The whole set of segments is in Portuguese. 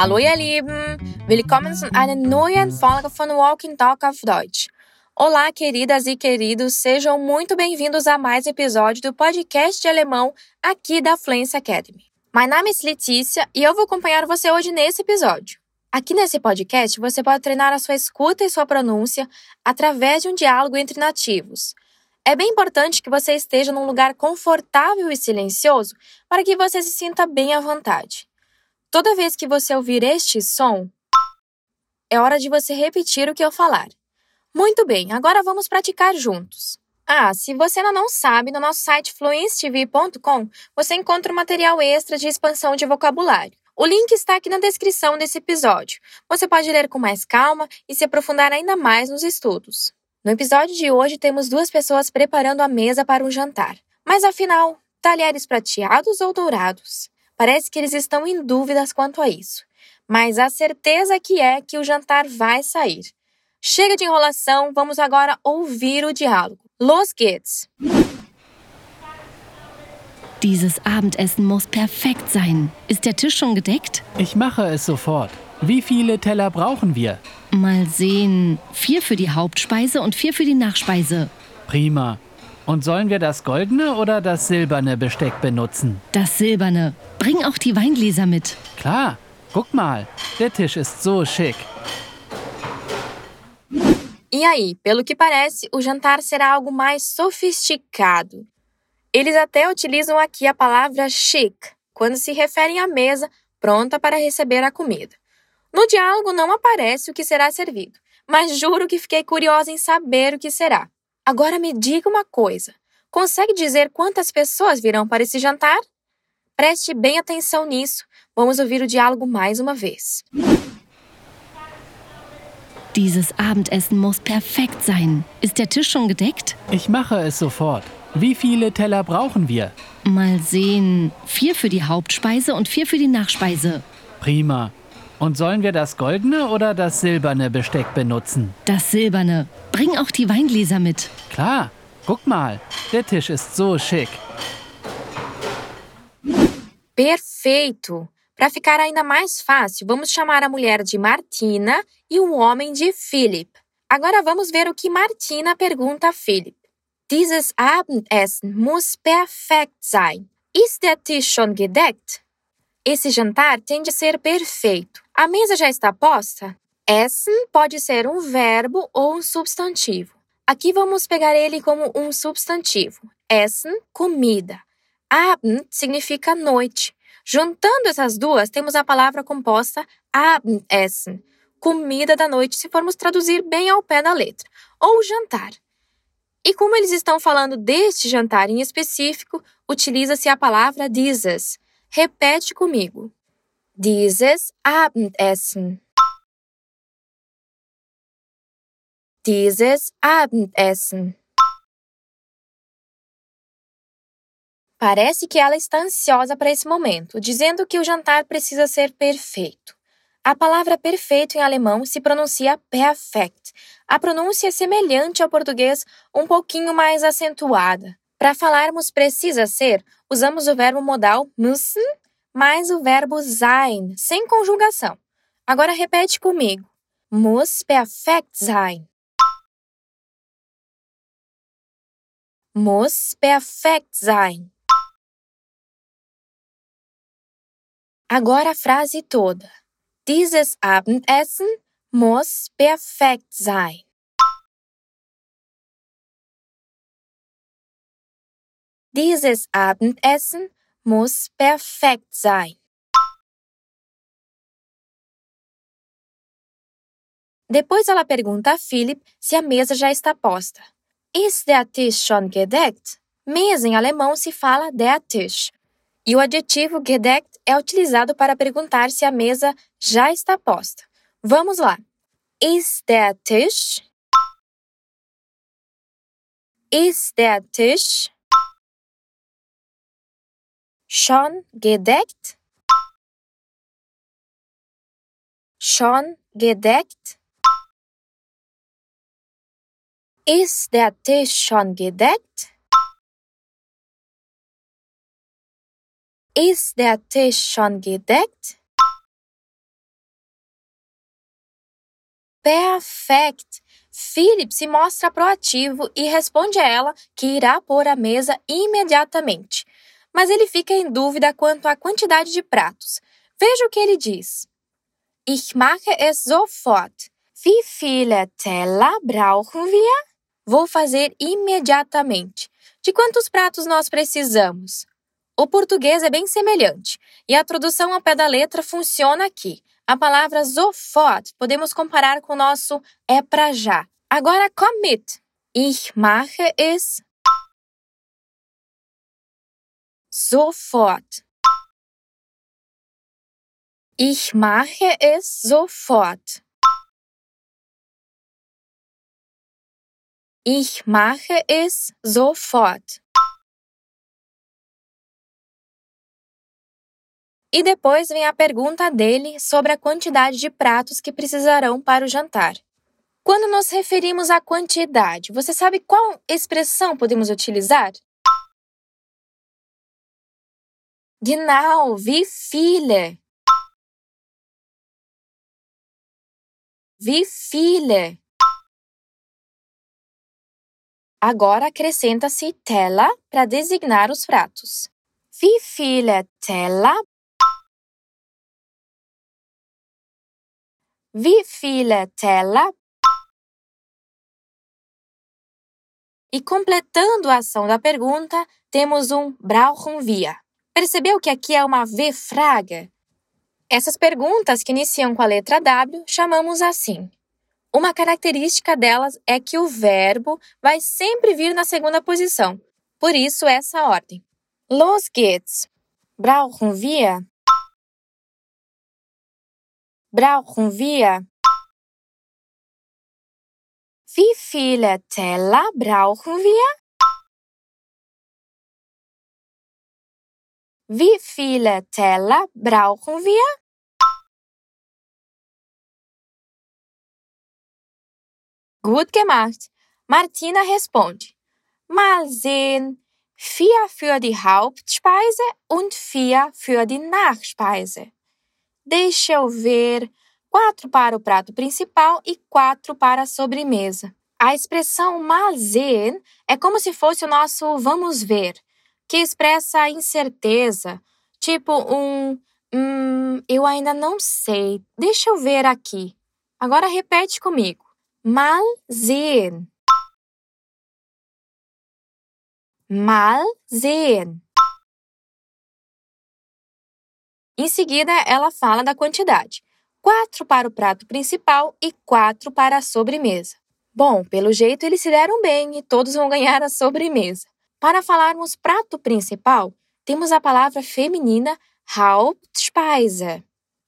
Hallo ihr Lieben, willkommen zu einer neuen Folge von Walking Talk auf Deutsch. Olá, queridas e queridos, sejam muito bem-vindos a mais um episódio do podcast de alemão aqui da Fluency Academy. My name is Letícia e eu vou acompanhar você hoje nesse episódio. Aqui nesse podcast, você pode treinar a sua escuta e sua pronúncia através de um diálogo entre nativos. É bem importante que você esteja num lugar confortável e silencioso para que você se sinta bem à vontade. Toda vez que você ouvir este som, é hora de você repetir o que eu falar. Muito bem, agora vamos praticar juntos. Ah, se você ainda não sabe, no nosso site fluencetv.com você encontra um material extra de expansão de vocabulário. O link está aqui na descrição desse episódio. Você pode ler com mais calma e se aprofundar ainda mais nos estudos. No episódio de hoje, temos duas pessoas preparando a mesa para um jantar. Mas afinal, talheres prateados ou dourados? Parece que eles estão em dúvidas quanto a isso. Mas a certeza que é que o jantar vai sair. Chega de enrolação, vamos agora ouvir o diálogo. Los geht's! Dieses Abendessen muss perfekt sein. Ist der Tisch schon gedeckt? Ich mache es sofort. Wie viele Teller brauchen wir? Mal sehen. Vier für die Hauptspeise und vier für die Nachspeise. Prima. Und sollen wir das goldene oder das silberne Besteck benutzen? Das silberne. Bring auch die Weingläser mit. Klar. Guck mal, der Tisch ist so schick. E aí, pelo que parece, o jantar será algo mais sofisticado. Eles até utilizam aqui a palavra chic quando se referem à mesa pronta para receber a comida. No diálogo não aparece o que será servido, mas juro que fiquei curiosa em saber o que será. Agora me diga uma coisa: consegue dizer quantas pessoas virão para esse jantar? Preste bem atenção nisso. Vamos ouvir o diálogo mais uma vez. Dieses Abendessen muss perfekt sein. Ist der Tisch schon gedeckt? Ich mache es sofort. Wie viele Teller brauchen wir? Mal sehen. Vier für die Hauptspeise und vier für die Nachspeise. Prima. Und sollen wir das goldene oder das silberne Besteck benutzen? Das silberne. Bring auch die Weingläser mit. Klar. Guck mal, der Tisch ist so schick. Perfeito! Para ficar ainda mais fácil, vamos chamar a mulher de Martina e o homem de Philip. Agora vamos ver o que Martina pergunta a Philip. Dieses Abendessen muss perfekt sein. Ist der Tisch schon gedeckt? Esse jantar tem de ser perfeito. A mesa já está posta? Essen pode ser um verbo ou um substantivo. Aqui vamos pegar ele como um substantivo. Essen, comida. Abend significa noite. Juntando essas duas, temos a palavra composta Abendessen, comida da noite, se formos traduzir bem ao pé da letra, ou jantar. E como eles estão falando deste jantar em específico, utiliza-se a palavra dieses. Repete comigo. Dieses Abendessen. Dieses Abendessen. Parece que ela está ansiosa para esse momento, dizendo que o jantar precisa ser perfeito. A palavra perfeito em alemão se pronuncia perfect. A pronúncia é semelhante ao português, um pouquinho mais acentuada. Para falarmos precisa ser, usamos o verbo modal müssen mais o verbo sein, sem conjugação. Agora repete comigo. Muss perfekt sein. Muss perfekt sein. Agora a frase toda. Dieses Abendessen muss perfekt sein. Dieses Abendessen muss perfekt sein. Depois ela pergunta a Philip se a mesa já está posta. Ist der Tisch schon gedeckt? Mesa em alemão se fala der Tisch. E o adjetivo gedeckt é utilizado para perguntar se a mesa já está posta. Vamos lá. Ist der Tisch? Ist der Tisch schon gedeckt? Schon gedeckt? Ist der Tisch schon gedeckt? Ist der Tisch schon gedeckt? Perfect! Philip se mostra proativo e responde a ela que irá pôr a mesa imediatamente. Mas ele fica em dúvida quanto à quantidade de pratos. Veja o que ele diz. Ich mache es sofort. Wie viele Teller brauchen wir? Vou fazer imediatamente. De quantos pratos nós precisamos? O português é bem semelhante e a tradução ao pé da letra funciona aqui. A palavra sofort podemos comparar com o nosso é pra já. Agora commit. Ich mache es sofort. Ich mache es sofort. Ich mache es sofort. E depois vem a pergunta dele sobre a quantidade de pratos que precisarão para o jantar. Quando nos referimos à quantidade, você sabe qual expressão podemos utilizar? Genau, wie viele? Wie viele? Agora acrescenta-se tela para designar os pratos. Wie viele Teller Wie viele Teller? E completando a ação da pergunta, temos um brauchen wir. Percebeu que aqui é uma V-fraga? Essas perguntas que iniciam com a letra W chamamos assim. Uma característica delas é que o verbo vai sempre vir na segunda posição, por isso essa ordem. Los geht's. Brauchen wir? Brauchen wir? Wie viele Teller brauchen wir? Wie viele Teller brauchen wir? Gut gemacht. Martina responde. Mal sehen. Vier für die Hauptspeise und vier für die Nachspeise. Deixa eu ver. Quatro para o prato principal e quatro para a sobremesa. A expressão mal sehen é como se fosse o nosso vamos ver, que expressa incerteza, tipo um hum, eu ainda não sei, deixa eu ver aqui. Agora repete comigo. Mal sehen. Mal sehen. Em seguida, ela fala da quantidade: quatro para o prato principal e quatro para a sobremesa. Bom, pelo jeito eles se deram bem e todos vão ganhar a sobremesa. Para falarmos prato principal, temos a palavra feminina Hauptspeise.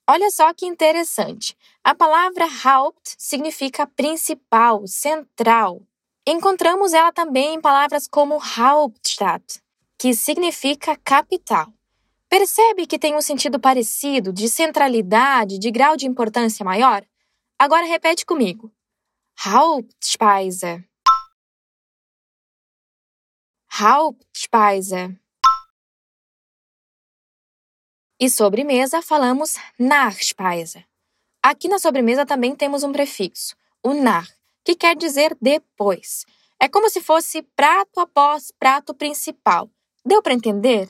Olha só que interessante. A palavra Haupt significa principal, central. Encontramos ela também em palavras como Hauptstadt, que significa capital. Percebe que tem um sentido parecido, de centralidade, de grau de importância maior? Agora repete comigo. Hauptspeise. Hauptspeise. E sobremesa falamos Nachspeise. Aqui na sobremesa também temos um prefixo, o nach, que quer dizer depois. É como se fosse prato após prato principal. Deu para entender?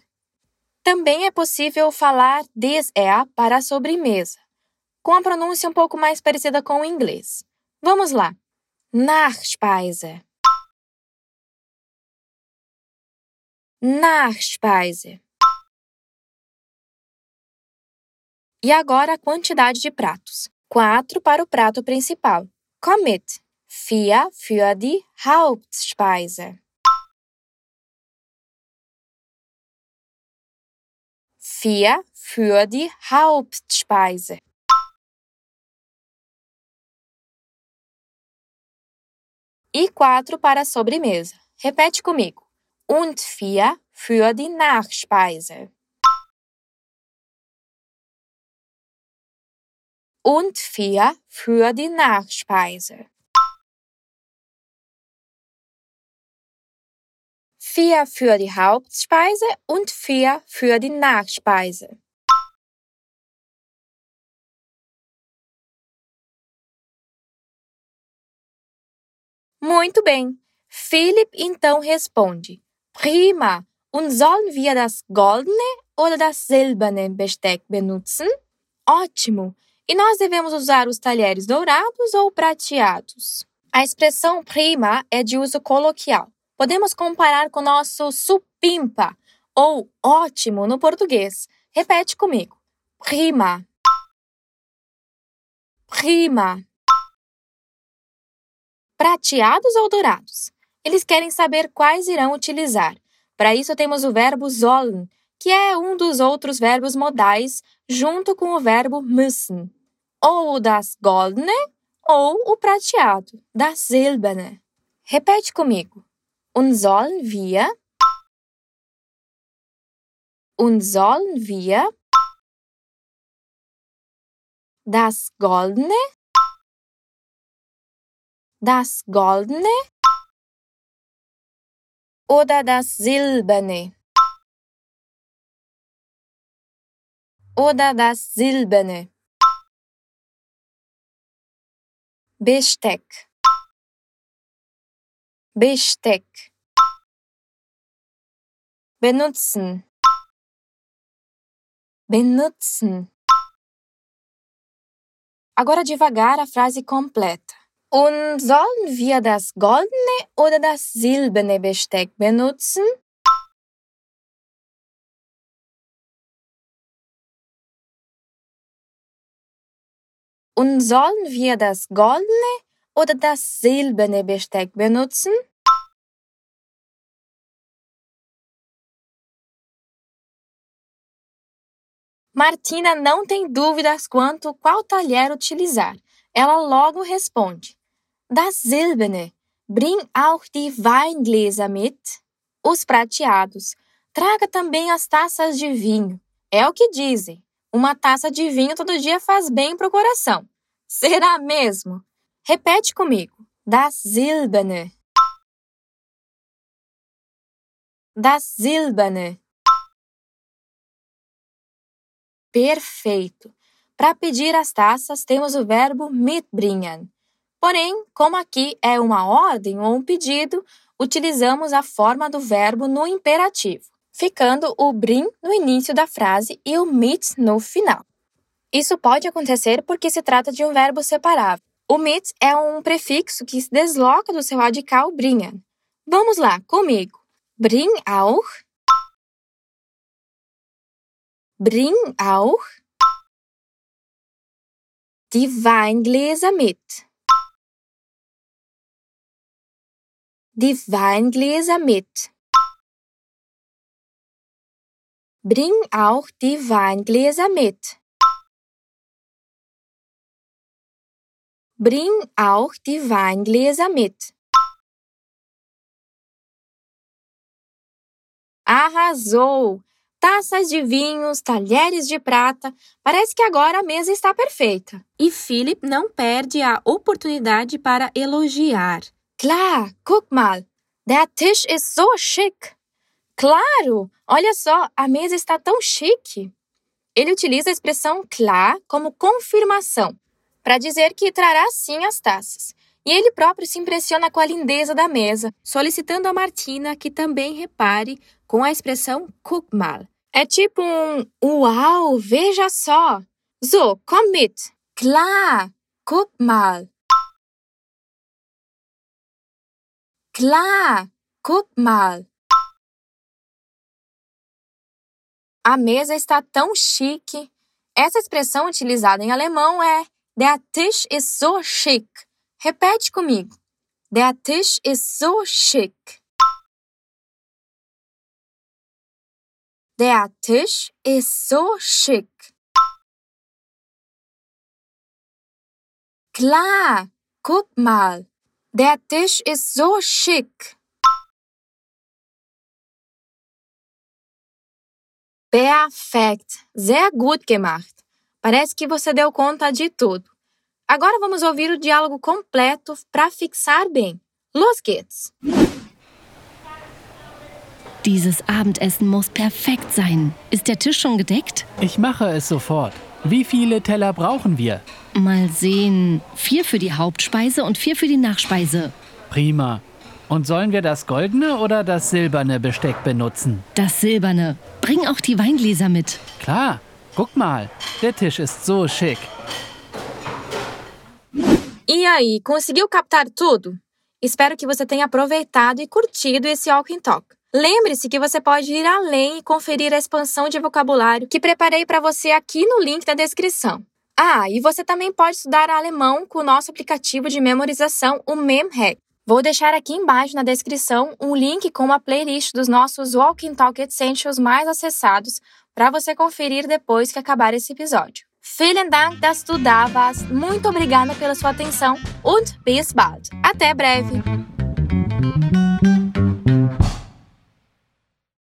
Também é possível falar dessert para a sobremesa, com a pronúncia um pouco mais parecida com o inglês. Vamos lá. Nachspeise. Nachspeise. E agora a quantidade de pratos. Quatro para o prato principal. Commit. Vier für die Hauptspeise. vier für die Hauptspeise. E quatro para a sobremesa. Repete comigo. Und vier für die Nachspeise. Und vier für die Nachspeise. vier für die Hauptspeise und vier für die Nachspeise. Muito bem. Philipp então responde: Prima. Und sollen wir das goldene oder das silberne Besteck benutzen? Ótimo! E nós devemos usar os talheres dourados ou prateados? A expressão prima é de uso coloquial. Podemos comparar com o nosso supimpa ou ótimo no português. Repete comigo. Prima. Prima. Prateados ou dourados? Eles querem saber quais irão utilizar. Para isso temos o verbo sollen, que é um dos outros verbos modais, junto com o verbo müssen. Ou o das goldene ou o prateado, das silberne. Repete comigo. Und sollen wir und sollen wir das goldene das goldene oder das silberne oder das silberne Besteck Besteck benutzen benutzen Agora devagar a frase completa. Und sollen wir das goldene oder das silberne Besteck benutzen? Und sollen wir das goldene oder das silberne Besteck benutzen? Martina não tem dúvidas quanto qual talher utilizar. Ela logo responde: Das silberne. Bring auch die Weingläser mit. Os prateados. Traga também as taças de vinho. É o que dizem. Uma taça de vinho todo dia faz bem para o coração. Será mesmo? Repete comigo. Das silberne. Das silberne. Perfeito. Para pedir as taças, temos o verbo mitbringen. Porém, como aqui é uma ordem ou um pedido, utilizamos a forma do verbo no imperativo, ficando o bring no início da frase e o mit no final. Isso pode acontecer porque se trata de um verbo separável. O mit é um prefixo que se desloca do seu radical bringen. Vamos lá, comigo. Bring auch Bring auch die Weingläser mit. Die Weingläser mit. Bring auch die Weingläser mit. Bring auch die Weingläser mit. Arrasou! taças de vinhos, talheres de prata. Parece que agora a mesa está perfeita. E Philip não perde a oportunidade para elogiar. Klar, guck mal, der Tisch ist so schick. Claro, olha só, a mesa está tão chique. Ele utiliza a expressão klar como confirmação, para dizer que trará sim as taças. E ele próprio se impressiona com a lindeza da mesa, solicitando a Martina que também repare com a expressão guck mal. É tipo um Uau, veja só. So, komm mit. Klar, guck mal. Klar, guck mal. A mesa está tão chique. Essa expressão utilizada em alemão é Der Tisch ist so schick. Repete comigo. Der Tisch ist so schick. Der Tisch ist so schick. Klar, guck mal. Der Tisch ist so schick. Perfect! Sehr gut gemacht! Parece que você deu conta de tudo. Agora vamos ouvir o diálogo completo para fixar bem. Los geht's! Dieses Abendessen muss perfekt sein. Ist der Tisch schon gedeckt? Ich mache es sofort. Wie viele Teller brauchen wir? Mal sehen. Vier für die Hauptspeise und vier für die Nachspeise. Prima. Und sollen wir das goldene oder das silberne Besteck benutzen? Das silberne. Bring auch die Weingläser mit. Klar, guck mal, der Tisch ist so schick. E aí, conseguiu captar tudo? Espero que você tenha aproveitado e curtido esse Walking Talk. Lembre-se que você pode ir além e conferir a expansão de vocabulário que preparei para você aqui no link da descrição. Ah, e você também pode estudar alemão com o nosso aplicativo de memorização, o MemHack. Vou deixar aqui embaixo na descrição um link com uma playlist dos nossos Walking Talk Essentials mais acessados para você conferir depois que acabar esse episódio. Vielen Dank, dass du da warst. Muito obrigada pela sua atenção und bis bald. Até breve.